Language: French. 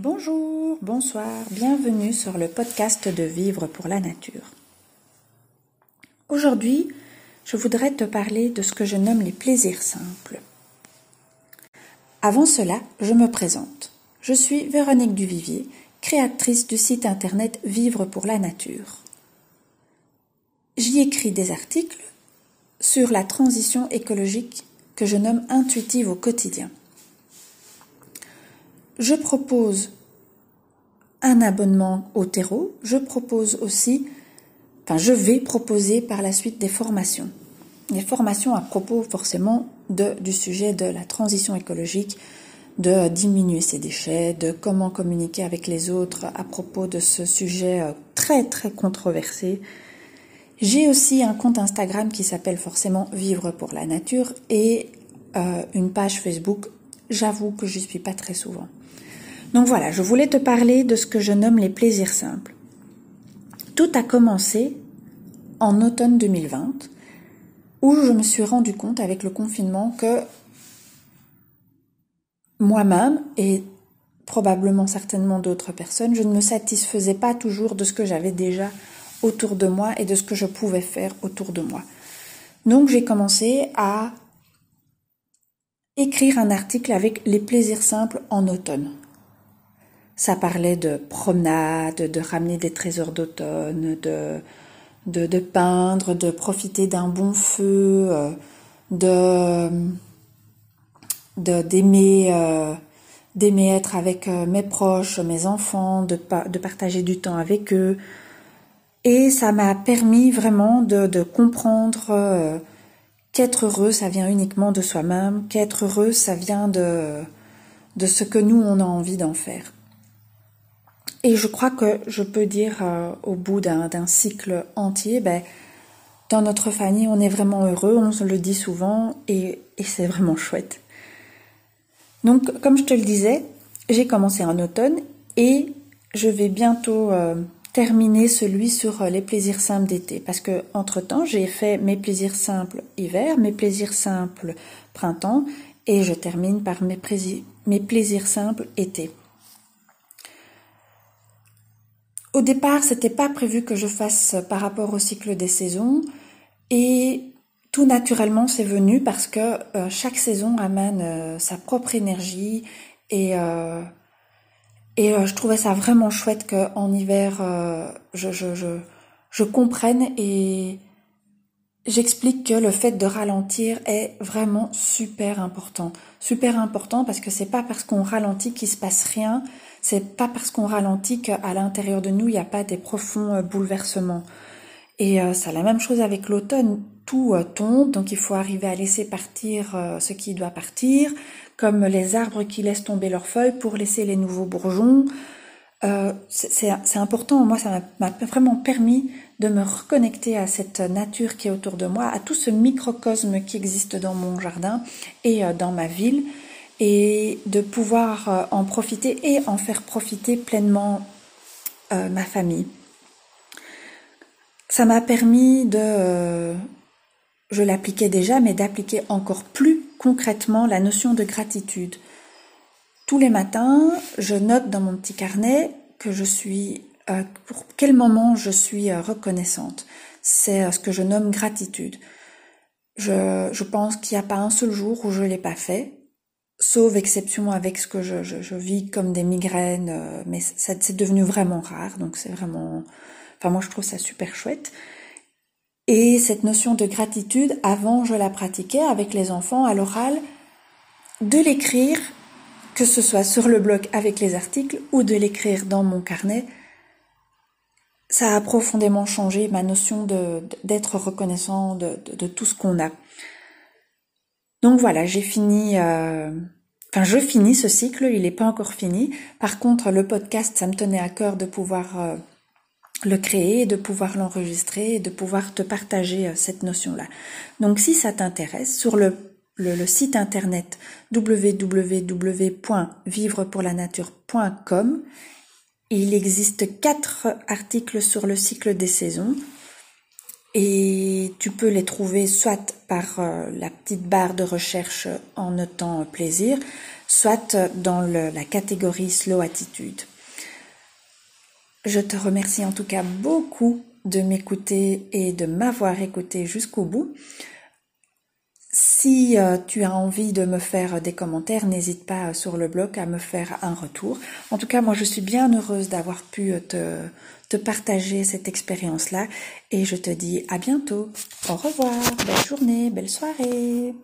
Bonjour, bonsoir, bienvenue sur le podcast de Vivre pour la Nature. Aujourd'hui, je voudrais te parler de ce que je nomme les plaisirs simples. Avant cela, je me présente. Je suis Véronique Duvivier, créatrice du site internet Vivre pour la Nature. J'y écris des articles sur la transition écologique que je nomme intuitive au quotidien. Je propose un abonnement au terreau. Je propose aussi, enfin, je vais proposer par la suite des formations. Des formations à propos forcément du sujet de la transition écologique, de diminuer ses déchets, de comment communiquer avec les autres à propos de ce sujet euh, très très controversé. J'ai aussi un compte Instagram qui s'appelle forcément Vivre pour la nature et euh, une page Facebook. J'avoue que je suis pas très souvent. Donc voilà, je voulais te parler de ce que je nomme les plaisirs simples. Tout a commencé en automne 2020, où je me suis rendu compte avec le confinement que moi-même et probablement certainement d'autres personnes, je ne me satisfaisais pas toujours de ce que j'avais déjà autour de moi et de ce que je pouvais faire autour de moi. Donc j'ai commencé à écrire un article avec les plaisirs simples en automne. Ça parlait de promenade, de ramener des trésors d'automne, de, de, peindre, de profiter d'un bon feu, euh, de d'aimer euh, d'aimer être avec euh, mes proches, mes enfants, de, de partager du temps avec eux. Et ça m'a permis vraiment de, de comprendre qu'être heureux, ça vient uniquement de soi-même, qu'être heureux, ça vient de, de ce que nous, on a envie d'en faire. Et je crois que je peux dire euh, au bout d'un cycle entier, ben, dans notre famille, on est vraiment heureux, on se le dit souvent et, c'est vraiment chouette. Donc, comme je te le disais, j'ai commencé en automne et je vais bientôt euh, terminer celui sur euh, les plaisirs simples d'été parce que entre temps, j'ai fait mes plaisirs simples hiver, mes plaisirs simples printemps et je termine par mes, mes plaisirs simples été. Au départ, c'était pas prévu que je fasse par rapport au cycle des saisons et tout naturellement c'est venu parce que euh, chaque saison amène euh, sa propre énergie et euh, et je trouvais ça vraiment chouette qu'en hiver je, je, je, je comprenne et j'explique que le fait de ralentir est vraiment super important. Super important parce que c'est pas parce qu'on ralentit qu'il se passe rien, c'est pas parce qu'on ralentit qu'à l'intérieur de nous, il n'y a pas des profonds euh, bouleversements. Et euh, c'est la même chose avec l'automne. Tout euh, tombe, donc il faut arriver à laisser partir ce qui doit partir, comme les arbres qui laissent tomber leurs feuilles pour laisser les nouveaux bourgeons. c'est important. Moi, ça m'a vraiment permis de me reconnecter à cette nature qui est autour de moi, à tout ce microcosme qui existe dans mon jardin et dans ma ville et de pouvoir euh, en profiter et en faire profiter pleinement euh, ma famille. Ça m'a permis de, euh, je l'appliquais déjà, mais d'appliquer encore plus concrètement la notion de gratitude. Tous les matins, je note dans mon petit carnet que je suis, pour quel moment je suis reconnaissante. C'est ce que je nomme gratitude. Je, je pense qu'il n'y a pas un seul jour où je l'ai pas fait sauf exception avec ce que je, je, vis comme des migraines, euh, mais ça c'est devenu vraiment rare, donc c'est vraiment, enfin moi je trouve ça super chouette. Et cette notion de gratitude, avant je la pratiquais avec les enfants à l'oral, de l'écrire, que ce soit sur le blog avec les articles ou de l'écrire dans mon carnet, ça a profondément changé ma notion de d'être reconnaissant de, de, de tout ce qu'on a. Donc voilà, j'ai fini. Euh, enfin, je finis ce cycle. Il n'est pas encore fini. Par contre, le podcast, ça me tenait à cœur de pouvoir euh, le créer, de pouvoir l'enregistrer, de pouvoir te partager euh, cette notion-là. Donc, si ça t'intéresse, sur le, le, site internet www.vivrepourlanature.com, il existe quatre articles sur le cycle des saisons et tu peux les trouver soit par euh, la petite barre de recherche en notant plaisir, soit dans la catégorie slow attitude. Je te remercie en tout cas beaucoup de m'écouter et de m'avoir écouté jusqu'au bout. Si euh, tu as envie de me faire des commentaires, n'hésite pas sur le blog à me faire un retour. En tout cas, moi, je suis bien heureuse d'avoir pu te, te partager cette expérience-là et je te dis à bientôt. Au revoir, belle journée, belle soirée.